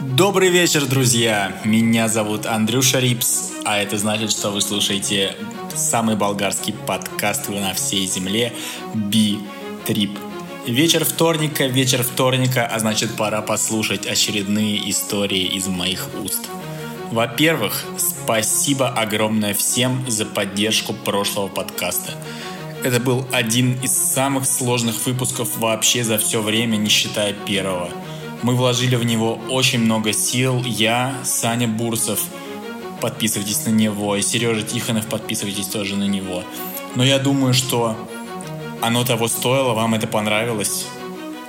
Добрый вечер, друзья! Меня зовут Андрюша Рипс, а это значит, что вы слушаете самый болгарский подкаст на всей земле Би-Трип. Вечер вторника, вечер вторника, а значит пора послушать очередные истории из моих уст. Во-первых, спасибо огромное всем за поддержку прошлого подкаста. Это был один из самых сложных выпусков вообще за все время, не считая первого – мы вложили в него очень много сил. Я, Саня Бурсов, подписывайтесь на него, и Сережа Тихонов, подписывайтесь тоже на него. Но я думаю, что оно того стоило, вам это понравилось.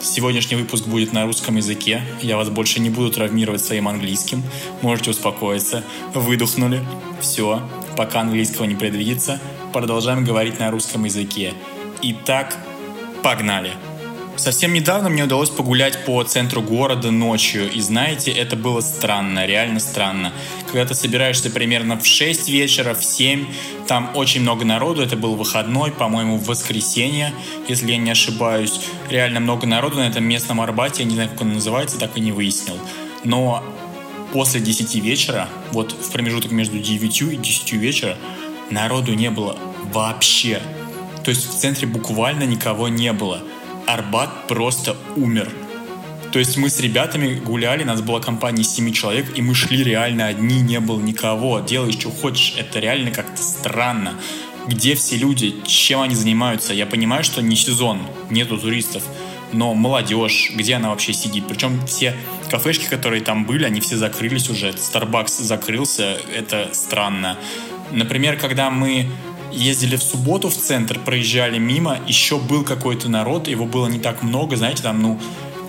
Сегодняшний выпуск будет на русском языке. Я вас больше не буду травмировать своим английским. Можете успокоиться. Выдохнули. Все. Пока английского не предвидится, продолжаем говорить на русском языке. Итак, погнали! Совсем недавно мне удалось погулять по центру города ночью, и знаете, это было странно, реально странно. Когда ты собираешься примерно в 6 вечера, в 7, там очень много народу, это был выходной, по-моему, в воскресенье, если я не ошибаюсь. Реально много народу на этом местном Арбате, я не знаю, как он называется, так и не выяснил. Но после 10 вечера, вот в промежуток между 9 и 10 вечера, народу не было вообще. То есть в центре буквально никого не было. Арбат просто умер. То есть мы с ребятами гуляли, нас была компания из 7 человек, и мы шли реально одни, не было никого. Делай, что хочешь. Это реально как-то странно. Где все люди, чем они занимаются? Я понимаю, что не сезон, нету туристов, но молодежь, где она вообще сидит? Причем все кафешки, которые там были, они все закрылись уже. Starbucks закрылся, это странно. Например, когда мы ездили в субботу в центр, проезжали мимо, еще был какой-то народ, его было не так много, знаете, там, ну,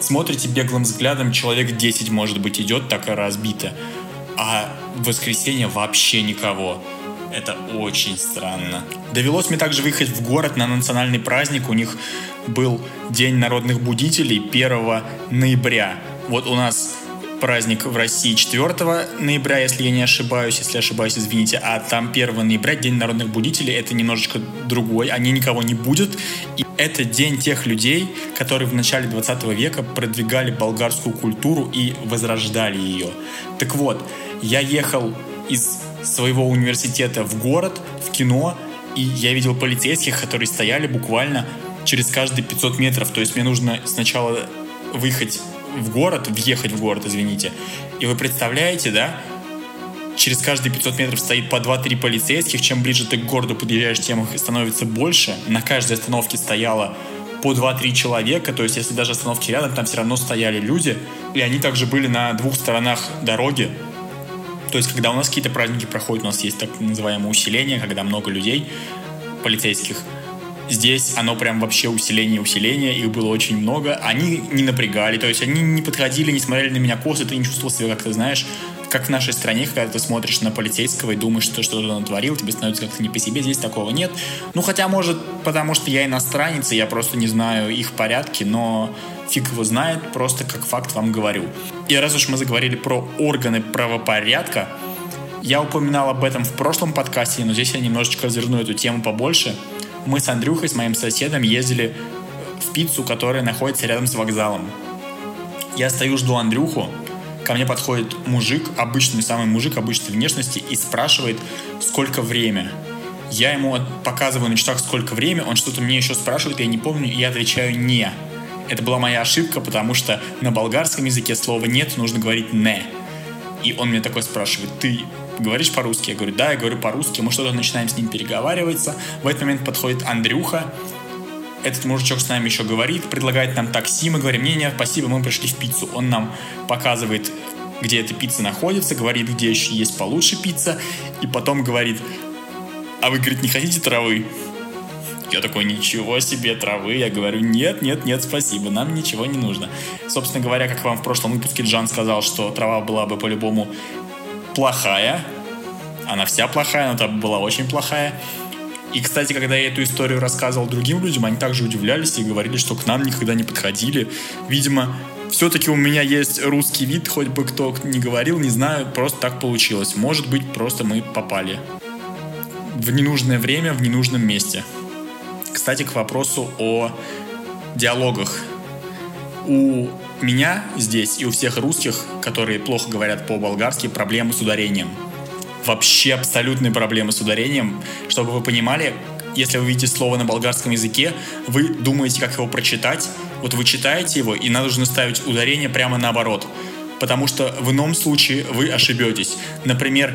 смотрите беглым взглядом, человек 10, может быть, идет так разбито, а в воскресенье вообще никого. Это очень странно. Довелось мне также выехать в город на национальный праздник. У них был День народных будителей 1 ноября. Вот у нас праздник в России 4 ноября, если я не ошибаюсь, если ошибаюсь, извините, а там 1 ноября, День народных будителей, это немножечко другой, они никого не будет, и это день тех людей, которые в начале 20 века продвигали болгарскую культуру и возрождали ее. Так вот, я ехал из своего университета в город, в кино, и я видел полицейских, которые стояли буквально через каждые 500 метров. То есть мне нужно сначала выехать в город, въехать в город, извините, и вы представляете, да, через каждые 500 метров стоит по 2-3 полицейских, чем ближе ты к городу подъезжаешь, тем их становится больше. На каждой остановке стояло по 2-3 человека, то есть если даже остановки рядом, там все равно стояли люди, и они также были на двух сторонах дороги. То есть когда у нас какие-то праздники проходят, у нас есть так называемое усиление, когда много людей, полицейских, Здесь оно прям вообще усиление усиление, их было очень много. Они не напрягали, то есть они не подходили, не смотрели на меня косо, ты не чувствовал себя, как ты знаешь, как в нашей стране, когда ты смотришь на полицейского и думаешь, что что-то натворил, тебе становится как-то не по себе, здесь такого нет. Ну, хотя, может, потому что я иностранец, и я просто не знаю их порядки, но фиг его знает, просто как факт вам говорю. И раз уж мы заговорили про органы правопорядка, я упоминал об этом в прошлом подкасте, но здесь я немножечко разверну эту тему побольше – мы с Андрюхой, с моим соседом, ездили в пиццу, которая находится рядом с вокзалом. Я стою, жду Андрюху, ко мне подходит мужик, обычный самый мужик обычной внешности, и спрашивает, сколько время. Я ему показываю на часах, сколько время, он что-то мне еще спрашивает, я не помню, и я отвечаю «не». Это была моя ошибка, потому что на болгарском языке слова «нет» нужно говорить «не». И он мне такой спрашивает, ты говоришь по-русски? Я говорю, да, я говорю по-русски. Мы что-то начинаем с ним переговариваться. В этот момент подходит Андрюха, этот мужичок с нами еще говорит, предлагает нам такси, мы говорим, не, не, спасибо, мы пришли в пиццу. Он нам показывает, где эта пицца находится, говорит, где еще есть получше пицца, и потом говорит, а вы, говорит, не хотите травы? Я такой, ничего себе, травы. Я говорю, нет, нет, нет, спасибо, нам ничего не нужно. Собственно говоря, как вам в прошлом выпуске Джан сказал, что трава была бы по-любому плохая. Она вся плохая, но там была очень плохая. И, кстати, когда я эту историю рассказывал другим людям, они также удивлялись и говорили, что к нам никогда не подходили. Видимо, все-таки у меня есть русский вид, хоть бы кто не говорил, не знаю, просто так получилось. Может быть, просто мы попали в ненужное время, в ненужном месте. Кстати, к вопросу о диалогах. У меня здесь и у всех русских, которые плохо говорят по-болгарски, проблемы с ударением. Вообще абсолютные проблемы с ударением. Чтобы вы понимали, если вы видите слово на болгарском языке, вы думаете, как его прочитать. Вот вы читаете его, и надо нужно ставить ударение прямо наоборот. Потому что в ином случае вы ошибетесь. Например,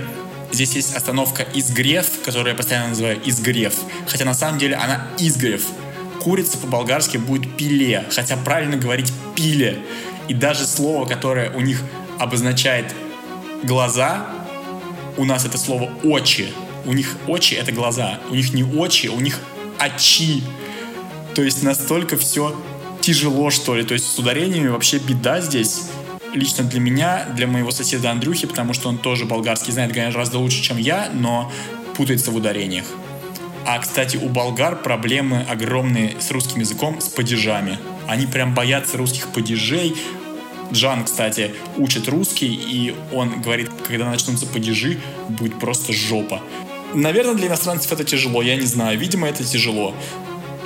здесь есть остановка «изгрев», которую я постоянно называю «изгрев». Хотя на самом деле она «изгрев». Курица по-болгарски будет «пиле», хотя правильно говорить «пиле». И даже слово, которое у них обозначает глаза, у нас это слово «очи», у них очи — это глаза. У них не очи, у них очи. То есть настолько все тяжело, что ли. То есть с ударениями вообще беда здесь. Лично для меня, для моего соседа Андрюхи, потому что он тоже болгарский знает гораздо лучше, чем я, но путается в ударениях. А, кстати, у болгар проблемы огромные с русским языком, с падежами. Они прям боятся русских падежей. Джан, кстати, учит русский, и он говорит, когда начнутся падежи, будет просто жопа. Наверное, для иностранцев это тяжело, я не знаю. Видимо, это тяжело.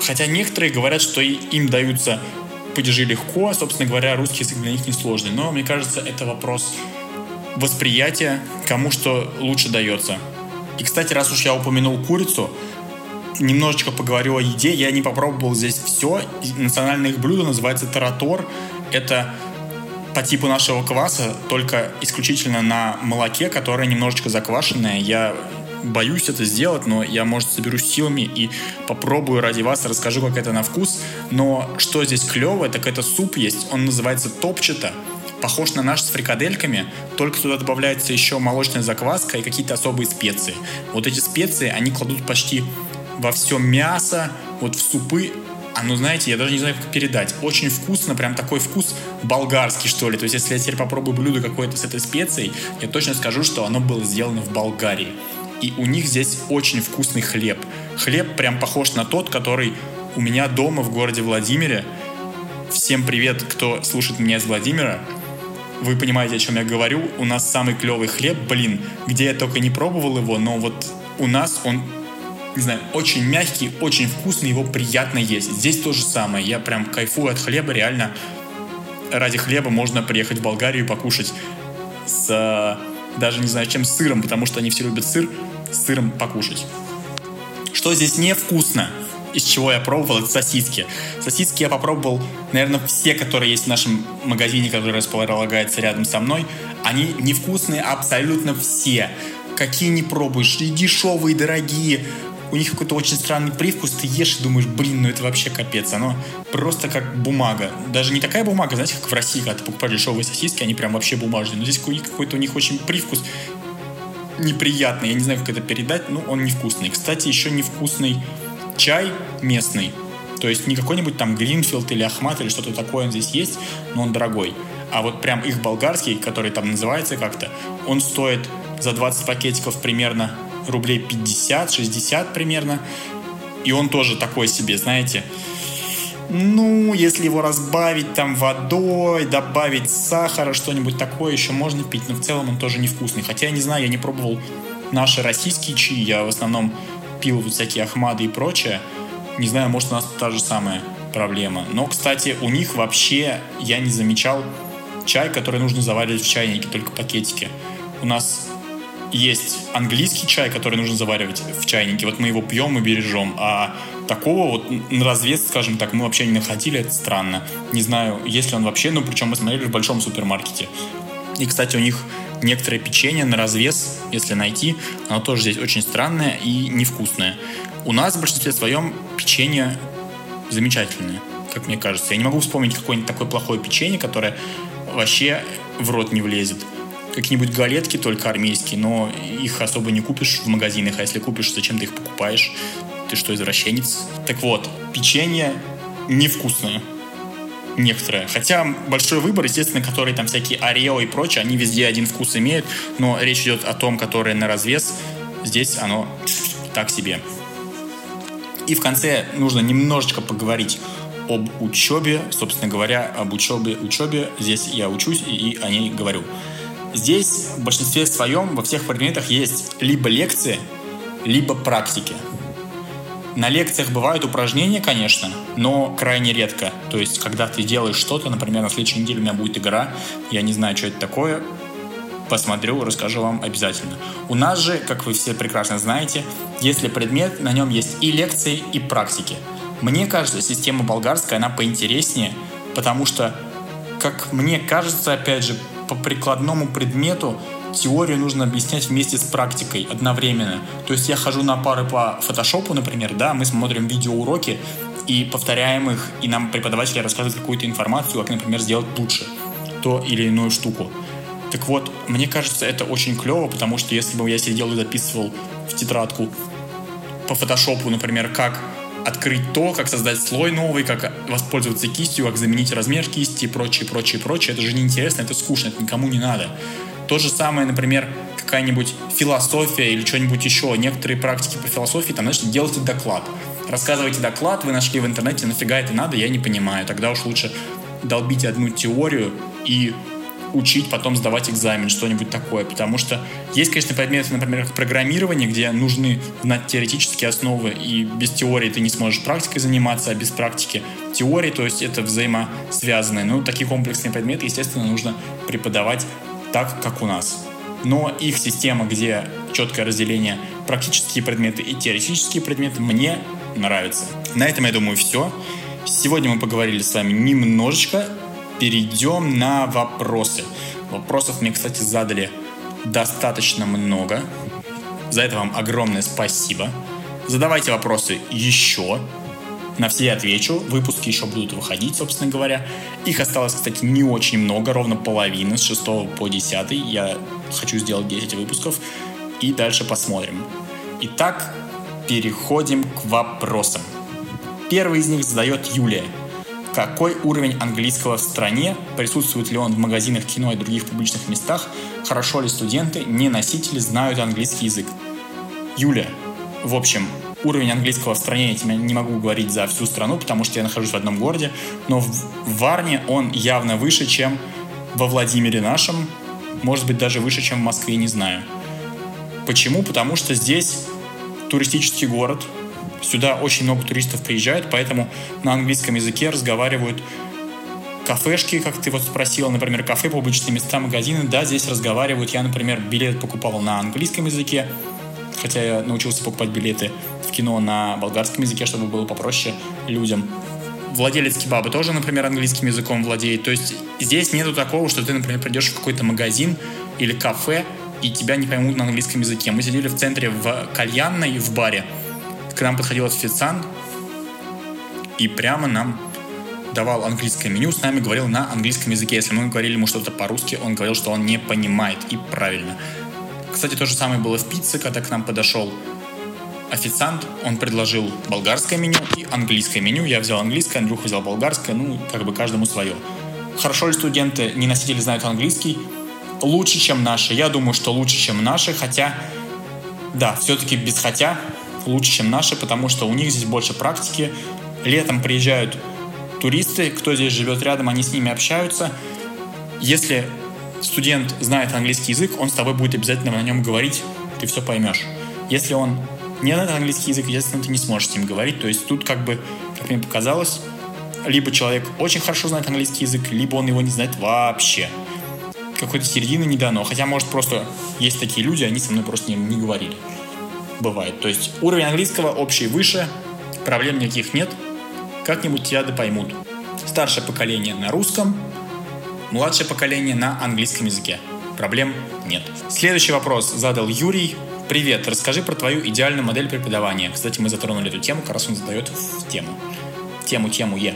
Хотя некоторые говорят, что им даются падежи легко, а, собственно говоря, русский язык для них не сложный. Но мне кажется, это вопрос восприятия, кому что лучше дается. И, кстати, раз уж я упомянул курицу, немножечко поговорю о еде. Я не попробовал здесь все. Национальное их блюдо называется таратор. Это по типу нашего кваса, только исключительно на молоке, которое немножечко заквашенное. Я боюсь это сделать, но я, может, соберусь силами и попробую ради вас, расскажу, как это на вкус. Но что здесь клево, так это суп есть, он называется топчата. Похож на наш с фрикадельками, только туда добавляется еще молочная закваска и какие-то особые специи. Вот эти специи, они кладут почти во все мясо, вот в супы, а ну знаете, я даже не знаю, как передать. Очень вкусно, прям такой вкус болгарский, что ли. То есть, если я теперь попробую блюдо какое-то с этой специей, я точно скажу, что оно было сделано в Болгарии. И у них здесь очень вкусный хлеб. Хлеб прям похож на тот, который у меня дома в городе Владимире. Всем привет, кто слушает меня из Владимира. Вы понимаете, о чем я говорю. У нас самый клевый хлеб, блин, где я только не пробовал его, но вот у нас он не знаю, очень мягкий, очень вкусный, его приятно есть. Здесь то же самое. Я прям кайфую от хлеба, реально. Ради хлеба можно приехать в Болгарию и покушать с даже не знаю, чем сыром, потому что они все любят сыр с сыром покушать. Что здесь невкусно? из чего я пробовал, это сосиски. Сосиски я попробовал, наверное, все, которые есть в нашем магазине, который располагается рядом со мной. Они невкусные абсолютно все. Какие не пробуешь, и дешевые, и дорогие. У них какой-то очень странный привкус, ты ешь и думаешь, блин, ну это вообще капец. Оно просто как бумага. Даже не такая бумага, знаете, как в России, когда ты покупаешь дешевые сосиски, они прям вообще бумажные. Но здесь какой-то у них очень привкус неприятный. Я не знаю, как это передать, но он невкусный. Кстати, еще невкусный чай местный. То есть не какой-нибудь там Гринфилд или Ахмат или что-то такое он здесь есть, но он дорогой. А вот прям их болгарский, который там называется как-то, он стоит за 20 пакетиков примерно рублей 50-60 примерно. И он тоже такой себе, знаете, ну, если его разбавить там водой, добавить сахара, что-нибудь такое еще можно пить, но в целом он тоже невкусный. Хотя я не знаю, я не пробовал наши российские чаи, я в основном пил вот всякие ахмады и прочее. Не знаю, может у нас та же самая проблема. Но, кстати, у них вообще я не замечал чай, который нужно заваривать в чайнике, только пакетики. У нас есть английский чай, который нужно заваривать в чайнике. Вот мы его пьем и бережем. А такого вот на развес, скажем так, мы вообще не находили. Это странно. Не знаю, есть ли он вообще, но причем мы смотрели в большом супермаркете. И, кстати, у них некоторое печенье на развес, если найти, оно тоже здесь очень странное и невкусное. У нас в большинстве своем печенье замечательное, как мне кажется. Я не могу вспомнить какое-нибудь такое плохое печенье, которое вообще в рот не влезет какие-нибудь галетки только армейские, но их особо не купишь в магазинах, а если купишь, зачем ты их покупаешь? Ты что, извращенец? Так вот, печенье невкусное. Некоторые. Хотя большой выбор, естественно, которые там всякие Орео и прочее, они везде один вкус имеют, но речь идет о том, которое на развес. Здесь оно так себе. И в конце нужно немножечко поговорить об учебе, собственно говоря, об учебе, учебе. Здесь я учусь и, и о ней говорю. Здесь в большинстве своем во всех предметах есть либо лекции, либо практики. На лекциях бывают упражнения, конечно, но крайне редко. То есть, когда ты делаешь что-то, например, на следующей неделе у меня будет игра, я не знаю, что это такое, посмотрю, расскажу вам обязательно. У нас же, как вы все прекрасно знаете, если предмет, на нем есть и лекции, и практики. Мне кажется, система болгарская, она поинтереснее, потому что, как мне кажется, опять же, по прикладному предмету теорию нужно объяснять вместе с практикой одновременно. То есть я хожу на пары по фотошопу, например, да, мы смотрим видеоуроки и повторяем их, и нам преподаватели рассказывают какую-то информацию, как, например, сделать лучше то или иную штуку. Так вот, мне кажется, это очень клево, потому что если бы я сидел и записывал в тетрадку по фотошопу, например, как открыть то, как создать слой новый, как воспользоваться кистью, как заменить размер кисти и прочее, прочее, прочее. Это же неинтересно, это скучно, это никому не надо. То же самое, например, какая-нибудь философия или что-нибудь еще. Некоторые практики по философии, там, значит, делайте доклад. Рассказывайте доклад, вы нашли в интернете, нафига это надо, я не понимаю. Тогда уж лучше долбите одну теорию и учить, потом сдавать экзамен, что-нибудь такое. Потому что есть, конечно, предметы, например, программирование, где нужны знать теоретические основы, и без теории ты не сможешь практикой заниматься, а без практики теории, то есть это взаимосвязанные. Ну, такие комплексные предметы, естественно, нужно преподавать так, как у нас. Но их система, где четкое разделение практические предметы и теоретические предметы, мне нравится. На этом, я думаю, все. Сегодня мы поговорили с вами немножечко. Перейдем на вопросы. Вопросов мне, кстати, задали достаточно много. За это вам огромное спасибо. Задавайте вопросы еще. На все я отвечу. Выпуски еще будут выходить, собственно говоря. Их осталось, кстати, не очень много, ровно половина, с 6 по 10. Я хочу сделать 10 выпусков. И дальше посмотрим. Итак, переходим к вопросам. Первый из них задает Юлия. Какой уровень английского в стране? Присутствует ли он в магазинах, кино и других публичных местах? Хорошо ли студенты, не носители, знают английский язык? Юля, в общем, уровень английского в стране я не могу говорить за всю страну, потому что я нахожусь в одном городе, но в Варне он явно выше, чем во Владимире нашем, может быть, даже выше, чем в Москве, не знаю. Почему? Потому что здесь туристический город, сюда очень много туристов приезжают, поэтому на английском языке разговаривают кафешки, как ты вот спросила, например, кафе, публичные места, магазины, да, здесь разговаривают. Я, например, билет покупал на английском языке, хотя я научился покупать билеты в кино на болгарском языке, чтобы было попроще людям. Владелец кебаба тоже, например, английским языком владеет. То есть здесь нету такого, что ты, например, придешь в какой-то магазин или кафе, и тебя не поймут на английском языке. Мы сидели в центре в кальянной, в баре. К нам подходил официант, и прямо нам давал английское меню, с нами говорил на английском языке. Если мы говорили ему что-то по-русски, он говорил, что он не понимает, и правильно. Кстати, то же самое было в пицце, когда к нам подошел официант, он предложил болгарское меню и английское меню. Я взял английское, Андрюха взял болгарское, ну, как бы каждому свое. Хорошо ли студенты, не носители знают английский? Лучше, чем наши. Я думаю, что лучше, чем наши, хотя, да, все-таки без хотя лучше, чем наши, потому что у них здесь больше практики. Летом приезжают туристы, кто здесь живет рядом, они с ними общаются. Если студент знает английский язык, он с тобой будет обязательно на нем говорить, ты все поймешь. Если он не знает английский язык, естественно, ты не сможешь с ним говорить. То есть тут как бы, как мне показалось, либо человек очень хорошо знает английский язык, либо он его не знает вообще. Какой-то середины не дано. Хотя, может, просто есть такие люди, они со мной просто не, не говорили. Бывает. То есть уровень английского общий выше, проблем никаких нет. Как-нибудь тебя да поймут. Старшее поколение на русском, младшее поколение на английском языке. Проблем нет. Следующий вопрос задал Юрий. Привет, расскажи про твою идеальную модель преподавания. Кстати, мы затронули эту тему, как раз он задает в тему. Тему, тему Е.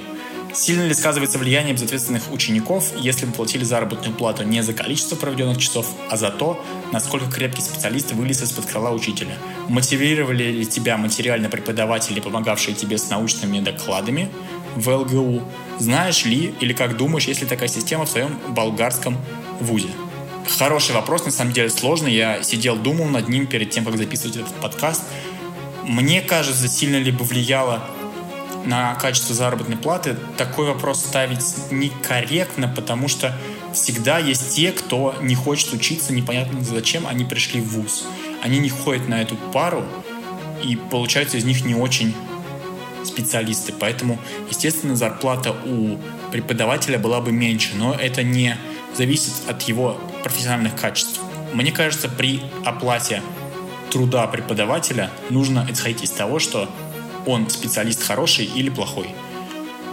Сильно ли сказывается влияние безответственных учеников, если бы платили заработную плату не за количество проведенных часов, а за то, насколько крепкий специалист вылез из-под крыла учителя? Мотивировали ли тебя материально преподаватели, помогавшие тебе с научными докладами в ЛГУ? Знаешь ли или как думаешь, есть ли такая система в своем болгарском вузе? Хороший вопрос, на самом деле сложный. Я сидел, думал над ним перед тем, как записывать этот подкаст. Мне кажется, сильно ли бы влияло на качество заработной платы, такой вопрос ставить некорректно, потому что всегда есть те, кто не хочет учиться, непонятно зачем они пришли в ВУЗ. Они не ходят на эту пару, и получаются из них не очень специалисты. Поэтому, естественно, зарплата у преподавателя была бы меньше, но это не зависит от его профессиональных качеств. Мне кажется, при оплате труда преподавателя нужно исходить из того, что он специалист хороший или плохой.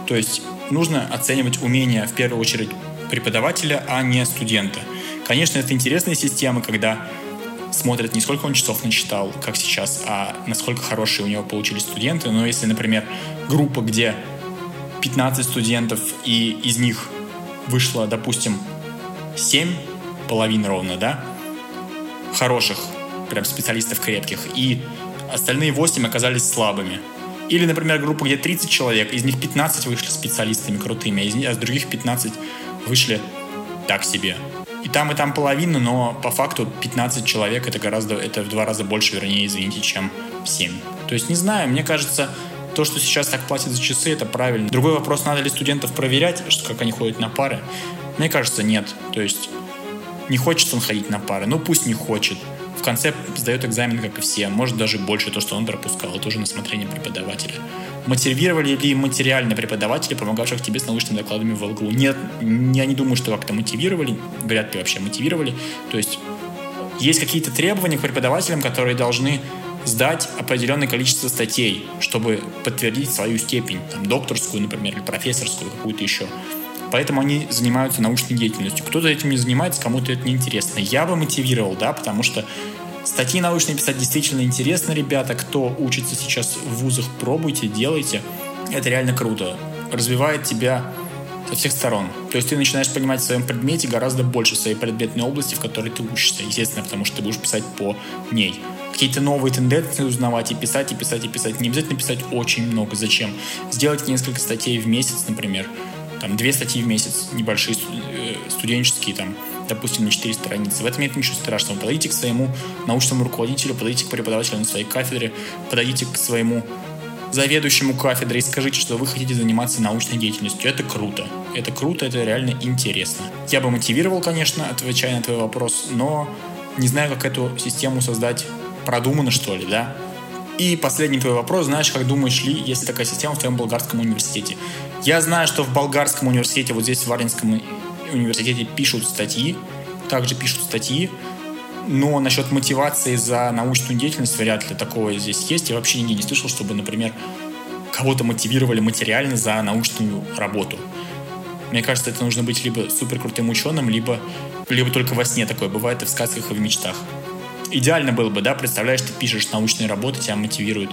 То есть нужно оценивать умения в первую очередь преподавателя, а не студента. Конечно, это интересная система, когда смотрят не сколько он часов начитал, как сейчас, а насколько хорошие у него получились студенты. Но если, например, группа, где 15 студентов, и из них вышло, допустим, 7, половина ровно, да, хороших, прям специалистов крепких, и остальные 8 оказались слабыми. Или, например, группа, где 30 человек, из них 15 вышли специалистами крутыми, а из, а из других 15 вышли так себе. И там, и там половина, но по факту 15 человек это гораздо, это в два раза больше, вернее, извините, чем 7. То есть, не знаю, мне кажется, то, что сейчас так платят за часы, это правильно. Другой вопрос, надо ли студентов проверять, что как они ходят на пары. Мне кажется, нет. То есть, не хочет он ходить на пары, ну пусть не хочет. Конце сдает экзамен, как и все, может даже больше то, что он пропускал, тоже на смотрение преподавателя. Мотивировали ли материально преподаватели, помогавших тебе с научными докладами в ЛГУ? Нет, я не думаю, что как-то мотивировали, вряд ли вообще мотивировали. То есть есть какие-то требования к преподавателям, которые должны сдать определенное количество статей, чтобы подтвердить свою степень, там, докторскую, например, или профессорскую, какую-то еще. Поэтому они занимаются научной деятельностью. Кто-то этим не занимается, кому-то это не интересно. Я бы мотивировал, да, потому что Статьи научные писать действительно интересно, ребята. Кто учится сейчас в вузах, пробуйте, делайте. Это реально круто. Развивает тебя со всех сторон. То есть ты начинаешь понимать в своем предмете гораздо больше своей предметной области, в которой ты учишься. Естественно, потому что ты будешь писать по ней. Какие-то новые тенденции узнавать и писать, и писать, и писать. Не обязательно писать очень много. Зачем? Сделать несколько статей в месяц, например. Там две статьи в месяц, небольшие э, студенческие, там допустим, на 4 страницы. В этом нет ничего страшного. Подойдите к своему научному руководителю, подойдите к преподавателю на своей кафедре, подойдите к своему заведующему кафедрой и скажите, что вы хотите заниматься научной деятельностью. Это круто. Это круто, это реально интересно. Я бы мотивировал, конечно, отвечая на твой вопрос, но не знаю, как эту систему создать продуманно, что ли, да? И последний твой вопрос, знаешь, как думаешь ли, если такая система в твоем болгарском университете? Я знаю, что в болгарском университете, вот здесь в Варинском университете пишут статьи, также пишут статьи, но насчет мотивации за научную деятельность вряд ли такое здесь есть. Я вообще нигде не слышал, чтобы, например, кого-то мотивировали материально за научную работу. Мне кажется, это нужно быть либо супер крутым ученым, либо, либо только во сне такое бывает и в сказках, и в мечтах. Идеально было бы, да, представляешь, ты пишешь научные работы, тебя мотивируют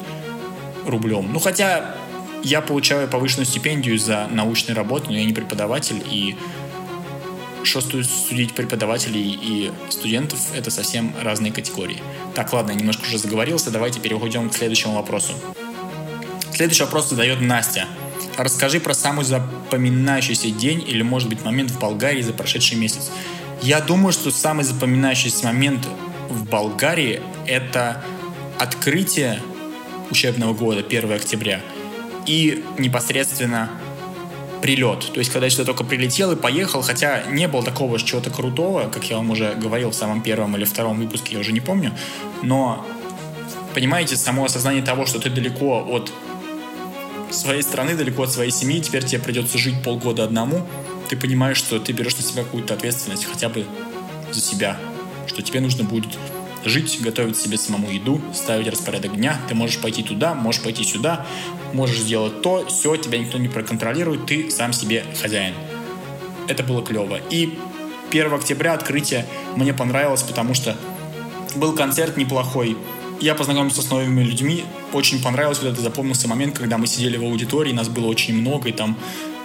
рублем. Ну, хотя я получаю повышенную стипендию за научные работы, но я не преподаватель, и что судить преподавателей и студентов — это совсем разные категории. Так, ладно, немножко уже заговорился, давайте переходим к следующему вопросу. Следующий вопрос задает Настя. Расскажи про самый запоминающийся день или, может быть, момент в Болгарии за прошедший месяц. Я думаю, что самый запоминающийся момент в Болгарии — это открытие учебного года 1 октября и непосредственно прилет. То есть, когда я сюда только прилетел и поехал, хотя не было такого чего-то крутого, как я вам уже говорил в самом первом или втором выпуске, я уже не помню, но, понимаете, само осознание того, что ты далеко от своей страны, далеко от своей семьи, теперь тебе придется жить полгода одному, ты понимаешь, что ты берешь на себя какую-то ответственность хотя бы за себя, что тебе нужно будет жить, готовить себе самому еду, ставить распорядок дня. Ты можешь пойти туда, можешь пойти сюда, можешь сделать то, все, тебя никто не проконтролирует, ты сам себе хозяин. Это было клево. И 1 октября открытие мне понравилось, потому что был концерт неплохой. Я познакомился с новыми людьми. Очень понравилось, вот это запомнился момент, когда мы сидели в аудитории, нас было очень много, и там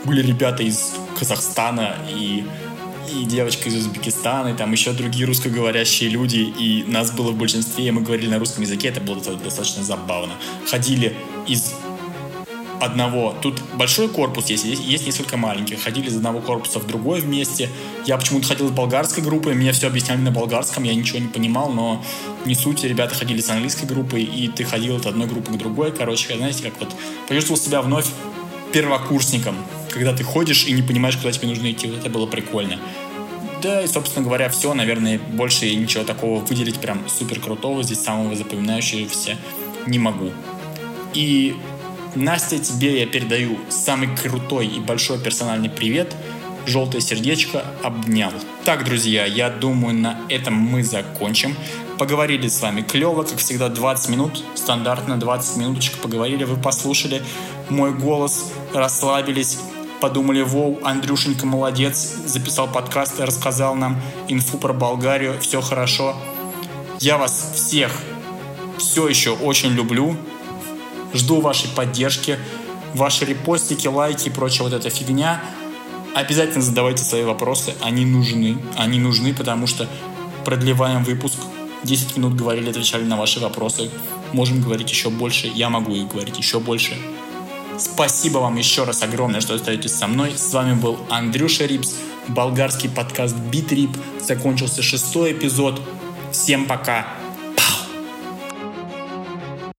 были ребята из Казахстана и и девочка из Узбекистана, и там еще другие русскоговорящие люди, и нас было в большинстве, и мы говорили на русском языке, это было достаточно забавно. Ходили из одного. Тут большой корпус есть, есть, есть несколько маленьких. Ходили из одного корпуса в другой вместе. Я почему-то ходил с болгарской группой, мне все объясняли на болгарском, я ничего не понимал, но не суть, ребята ходили с английской группой, и ты ходил от одной группы к другой. Короче, знаете, как вот почувствовал себя вновь первокурсником, когда ты ходишь и не понимаешь, куда тебе нужно идти. Вот это было прикольно. Да, и, собственно говоря, все. Наверное, больше ничего такого выделить прям супер крутого. Здесь самого запоминающегося не могу. И Настя, тебе я передаю самый крутой и большой персональный привет. Желтое сердечко обнял. Так, друзья, я думаю, на этом мы закончим. Поговорили с вами клево, как всегда, 20 минут. Стандартно 20 минуточек поговорили, вы послушали мой голос, расслабились, подумали, воу, Андрюшенька молодец, записал подкаст, рассказал нам инфу про Болгарию, все хорошо. Я вас всех все еще очень люблю, жду вашей поддержки, ваши репостики, лайки и прочая вот эта фигня. Обязательно задавайте свои вопросы, они нужны, они нужны, потому что продлеваем выпуск, 10 минут говорили, отвечали на ваши вопросы, можем говорить еще больше, я могу и говорить еще больше. Спасибо вам еще раз огромное, что остаетесь со мной. С вами был Андрюша Рипс, болгарский подкаст Битрип. Закончился шестой эпизод. Всем пока!